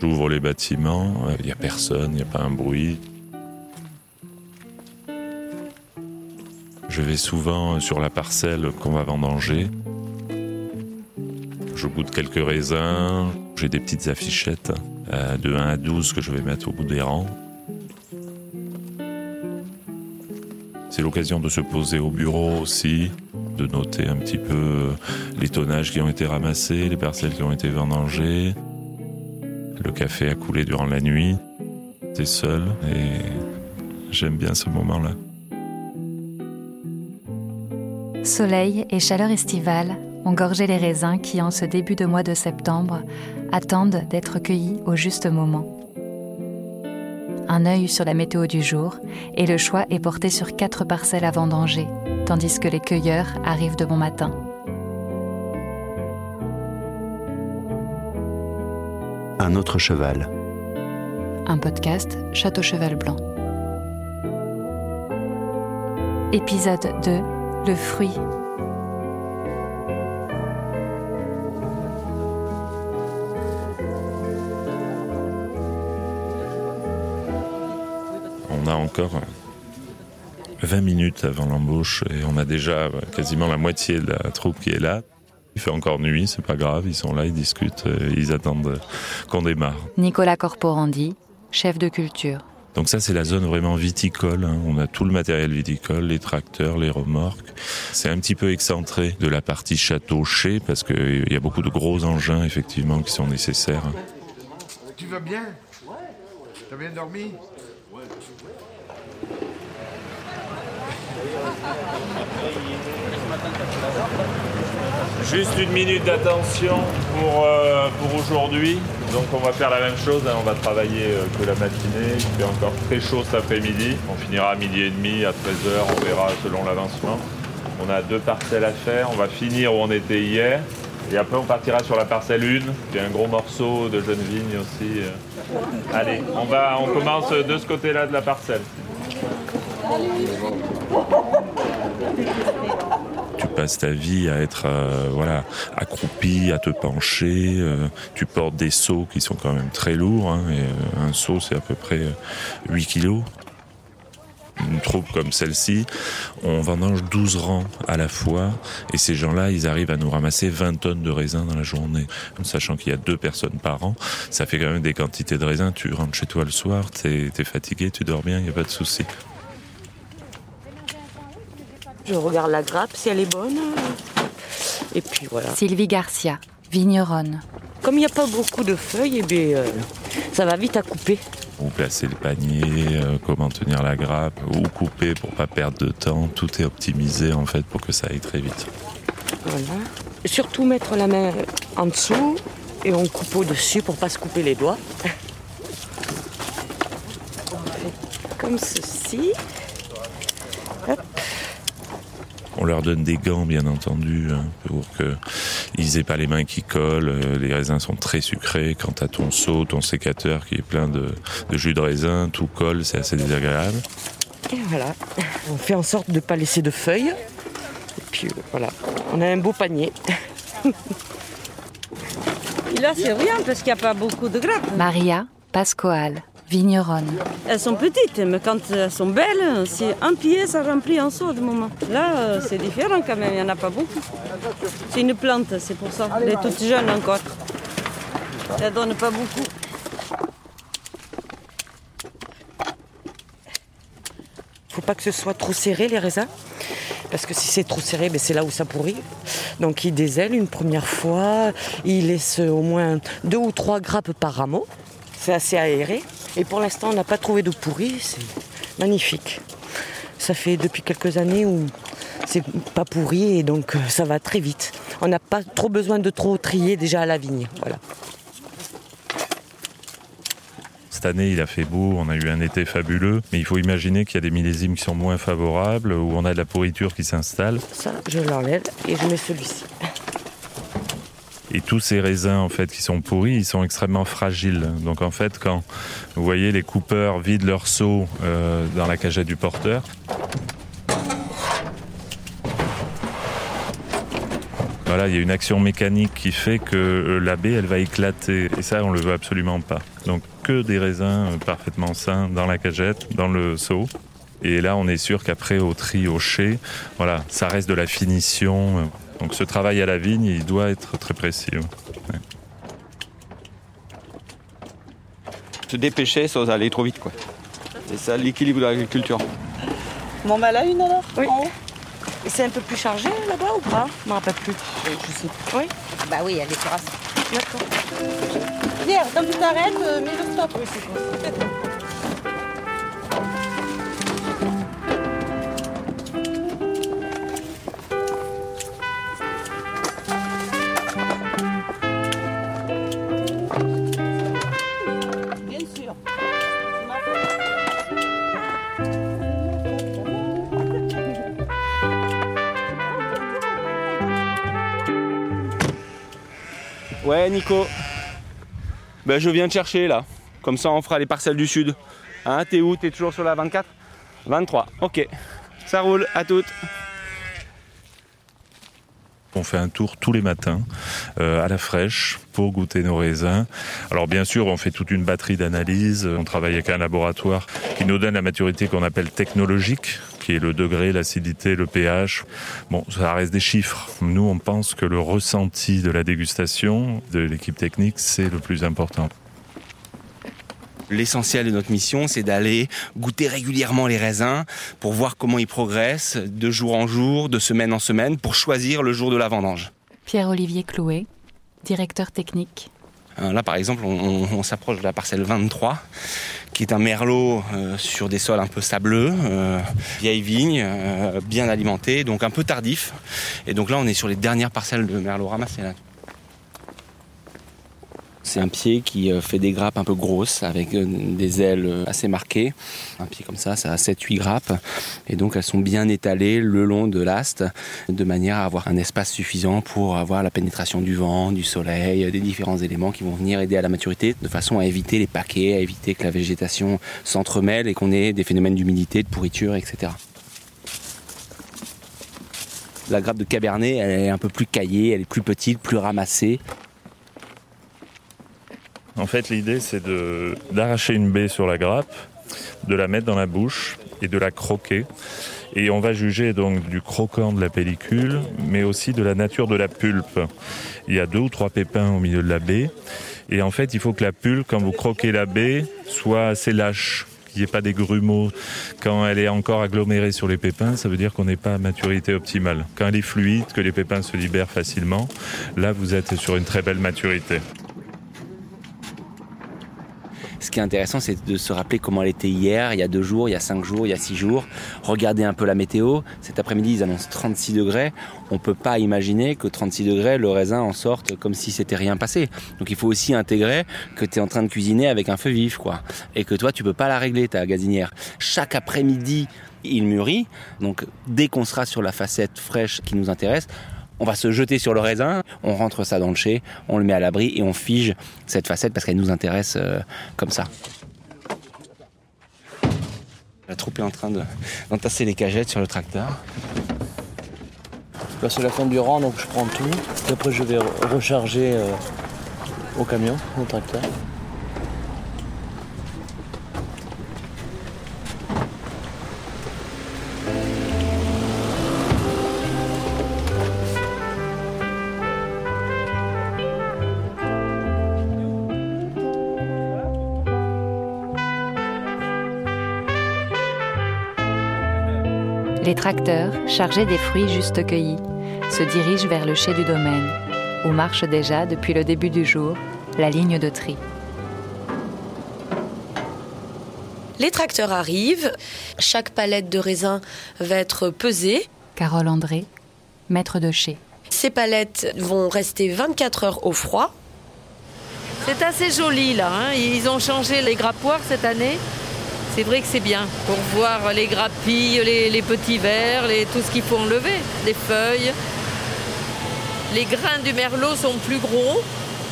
J'ouvre les bâtiments, il n'y a personne, il n'y a pas un bruit. Je vais souvent sur la parcelle qu'on va vendanger. Je goûte quelques raisins, j'ai des petites affichettes euh, de 1 à 12 que je vais mettre au bout des rangs. C'est l'occasion de se poser au bureau aussi, de noter un petit peu les tonnages qui ont été ramassés, les parcelles qui ont été vendangées. Le café a coulé durant la nuit. T'es seul et j'aime bien ce moment-là. Soleil et chaleur estivale ont gorgé les raisins qui, en ce début de mois de septembre, attendent d'être cueillis au juste moment. Un œil sur la météo du jour et le choix est porté sur quatre parcelles à vendanger, tandis que les cueilleurs arrivent de bon matin. Un autre cheval. Un podcast Château Cheval Blanc. Épisode 2 le fruit. On a encore 20 minutes avant l'embauche et on a déjà quasiment la moitié de la troupe qui est là. Il fait encore nuit, c'est pas grave, ils sont là, ils discutent, ils attendent qu'on démarre. Nicolas Corporandi, chef de culture. Donc ça, c'est la zone vraiment viticole. Hein. On a tout le matériel viticole, les tracteurs, les remorques. C'est un petit peu excentré de la partie château chez parce qu'il y a beaucoup de gros engins effectivement qui sont nécessaires. Tu vas bien? T'as bien dormi? Juste une minute d'attention pour, euh, pour aujourd'hui. Donc on va faire la même chose, hein. on va travailler euh, que la matinée, il fait encore très chaud cet après-midi. On finira à midi et demi, à 13h, on verra selon l'avancement. On a deux parcelles à faire, on va finir où on était hier. Et après on partira sur la parcelle 1, qui est un gros morceau de jeune vigne aussi. Euh. Allez, on, va, on commence de ce côté-là de la parcelle passes ta vie à être euh, voilà accroupi, à te pencher. Euh, tu portes des seaux qui sont quand même très lourds. Hein, et, euh, un seau, c'est à peu près 8 kilos. Une troupe comme celle-ci, on vendange 12 rangs à la fois et ces gens-là, ils arrivent à nous ramasser 20 tonnes de raisins dans la journée. Sachant qu'il y a deux personnes par an, ça fait quand même des quantités de raisins. Tu rentres chez toi le soir, t'es es fatigué, tu dors bien, il n'y a pas de souci. Je regarde la grappe si elle est bonne. Et puis voilà. Sylvie Garcia, vigneronne. Comme il n'y a pas beaucoup de feuilles, eh bien, euh, ça va vite à couper. Où placer le panier, euh, comment tenir la grappe, où couper pour pas perdre de temps. Tout est optimisé en fait pour que ça aille très vite. Voilà. Surtout mettre la main en dessous et on coupe au-dessus pour pas se couper les doigts. Comme ceci. On leur donne des gants, bien entendu, hein, pour qu'ils aient pas les mains qui collent. Euh, les raisins sont très sucrés. Quant à ton seau, ton sécateur qui est plein de, jus de raisin, tout colle, c'est assez désagréable. Et voilà, on fait en sorte de ne pas laisser de feuilles. Et puis euh, voilà, on a un beau panier. Et là, c'est rien parce qu'il n'y a pas beaucoup de grappes. Maria Pascoal vigneronne. Elles sont petites, mais quand elles sont belles, c'est un pied, ça remplit un seau de moment. Là, euh, c'est différent quand même, il n'y en a pas beaucoup. C'est une plante, c'est pour ça. Elle est toute jeune encore. Elle donne pas beaucoup. faut pas que ce soit trop serré les raisins. Parce que si c'est trop serré, ben c'est là où ça pourrit. Donc il désèle une première fois, il laisse au moins deux ou trois grappes par rameau. C'est assez aéré. Et pour l'instant, on n'a pas trouvé de pourri. C'est magnifique. Ça fait depuis quelques années où c'est pas pourri et donc euh, ça va très vite. On n'a pas trop besoin de trop trier déjà à la vigne. Voilà. Cette année, il a fait beau, on a eu un été fabuleux, mais il faut imaginer qu'il y a des millésimes qui sont moins favorables, où on a de la pourriture qui s'installe. Ça, je l'enlève et je mets celui-ci. Et tous ces raisins en fait qui sont pourris, ils sont extrêmement fragiles. Donc en fait, quand vous voyez les coupeurs vident leur seau euh, dans la cagette du porteur, Voilà, il y a une action mécanique qui fait que euh, la baie, elle va éclater. Et ça, on le veut absolument pas. Donc que des raisins euh, parfaitement sains dans la cagette, dans le seau. Et là, on est sûr qu'après, au tri, au voilà, ça reste de la finition. Donc ce travail à la vigne, il doit être très précis. ouais. Se dépêcher sans aller trop vite, quoi. C'est ça l'équilibre de l'agriculture. Bon, bah là, une alors Oui. En haut? Et c'est un peu plus chargé là-bas ou pas? Je me rappelle plus. Je sais. Oui? Bah oui, elle est terrasse. D'accord. Pierre, quand tu t'arrêtes, euh, mets le stop. Oui, c'est bon. Ouais, Nico. Ben, je viens de chercher là. Comme ça, on fera les parcelles du sud. Hein, t'es où? T'es toujours sur la 24 23. Ok. Ça roule. À toutes. On fait un tour tous les matins euh, à la fraîche pour goûter nos raisins. Alors bien sûr, on fait toute une batterie d'analyses. On travaille avec un laboratoire qui nous donne la maturité qu'on appelle technologique, qui est le degré, l'acidité, le pH. Bon, ça reste des chiffres. Nous, on pense que le ressenti de la dégustation de l'équipe technique, c'est le plus important. L'essentiel de notre mission, c'est d'aller goûter régulièrement les raisins pour voir comment ils progressent de jour en jour, de semaine en semaine, pour choisir le jour de la vendange. Pierre-Olivier Clouet, directeur technique. Euh, Là, par exemple, on, on- on s'approche de la parcelle 23, qui est un merlot euh, sur des sols un peu sableux, euh, vieille vigne, euh, bien alimentée, donc un peu tardif. Et donc là, on est sur les dernières parcelles de merlot ramassées. C'est un pied qui euh, fait des grappes un peu grosses, avec euh, des ailes euh, assez marquées. Un pied comme ça, ça a 7-8 grappes. Et donc elles sont bien étalées le long de l'ast, de manière à avoir un espace suffisant pour avoir la pénétration du vent, du soleil, des différents éléments qui vont venir aider à la maturité, de façon à éviter les paquets, à éviter que la végétation s'entremêle et qu'on ait des phénomènes d'humidité, de pourriture, etc. La grappe de Cabernet, elle est un peu plus caillée, elle est plus petite, plus ramassée. En fait, l'idée, c'est d'arracher une baie sur la grappe, de la mettre dans la bouche et de la croquer. Et on va juger donc du croquant de la pellicule, mais aussi de la nature de la pulpe. Il y a deux ou trois pépins au milieu de la baie. Et en fait, il faut que la pulpe, quand vous croquez la baie, soit assez lâche, qu'il n'y ait pas des grumeaux. Quand elle est encore agglomérée sur les pépins, ça veut dire qu'on n'est pas à maturité optimale. Quand elle est fluide, que les pépins se libèrent facilement, là, vous êtes sur une très belle maturité. Ce qui est intéressant, c'est de se rappeler comment elle était hier, il y a deux jours, il y a cinq jours, il y a six jours. Regardez un peu la météo. Cet après-midi, ils annoncent 36 degrés. On peut pas imaginer que 36 degrés, le raisin en sorte comme si c'était rien passé. Donc il faut aussi intégrer que tu es en train de cuisiner avec un feu vif, quoi. Et que toi, tu peux pas la régler, ta gazinière. Chaque après-midi, il mûrit. Donc dès qu'on sera sur la facette fraîche qui nous intéresse, on va se jeter sur le raisin, on rentre ça dans le chai, on le met à l'abri et on fige cette facette parce qu'elle nous intéresse euh, comme ça. La troupe est en train de- d'entasser les cagettes sur le tracteur. Là, c'est la fin du rang, donc je prends tout. Après, je vais re- recharger euh, au camion, au tracteur. Les tracteurs, chargés des fruits juste cueillis, se dirigent vers le chai du domaine, où marche déjà, depuis le début du jour, la ligne de tri. Les tracteurs arrivent, chaque palette de raisin va être pesée. Carole André, maître de chai. Ces palettes vont rester 24 heures au froid. C'est assez joli là. hein. Ils ont changé les grappoirs cette année. C'est vrai que c'est bien pour voir les grappilles, les, les petits vers, les- tout ce qu'il faut enlever, les feuilles. Les grains du merlot sont plus gros.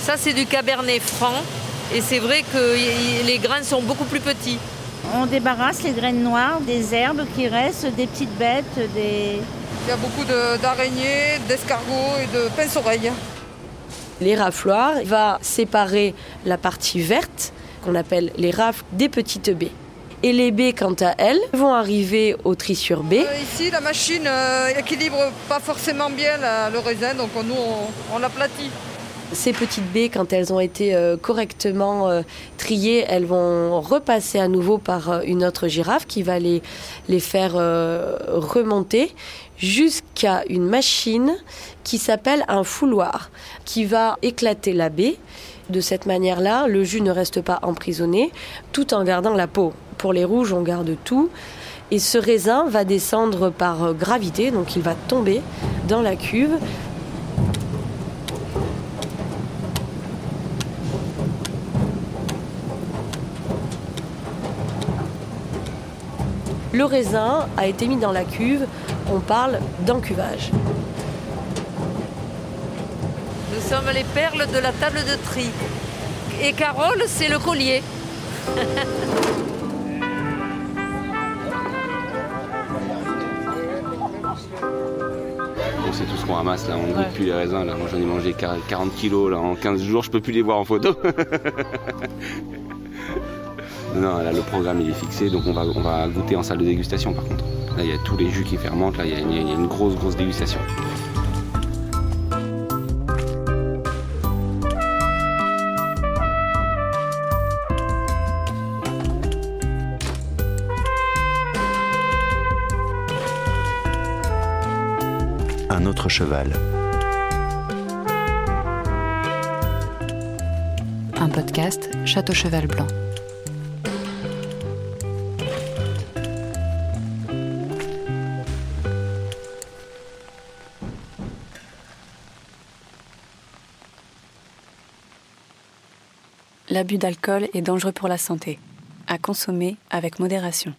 Ça, c'est du cabernet franc. Et c'est vrai que y- y- les grains sont beaucoup plus petits. On débarrasse les graines noires, des herbes qui restent, des petites bêtes, des... Il y a beaucoup d'araignées, d'escargots et de pince-oreilles. Les rafloirs va séparer la partie verte, qu'on appelle les rafles, des petites baies. Et les baies, quant à elles, vont arriver au trissure baies. Euh, ici, la machine euh, équilibre pas forcément bien le raisin, donc nous, on, on l'aplatit. Ces petites baies, quand elles ont été euh, correctement euh, triées, elles vont repasser à nouveau par une autre girafe qui va les, les faire remonter jusqu'à une machine qui s'appelle un fouloir, qui va éclater la baie. De cette manière-là, le jus ne reste pas emprisonné, tout en gardant la peau. Pour les rouges, on garde tout. Et ce raisin va descendre par gravité, donc il va tomber dans la cuve Le raisin a été mis dans la cuve, on parle d'encuvage. Nous sommes les perles de la table de tri. Et Carole, c'est le collier. c'est tout ce qu'on ramasse là, on ne goûte plus les raisins là. Moi j'en ai mangé 40 kilos là en 15 jours, je peux plus les voir en photo. Non, là, le programme il est fixé, donc on va, on va goûter en salle de dégustation par contre. Là, il y a tous les jus qui fermentent, là, il y, y a une grosse, grosse dégustation. Un podcast Château Cheval Blanc. L'abus d'alcool est dangereux pour la santé. À consommer avec modération.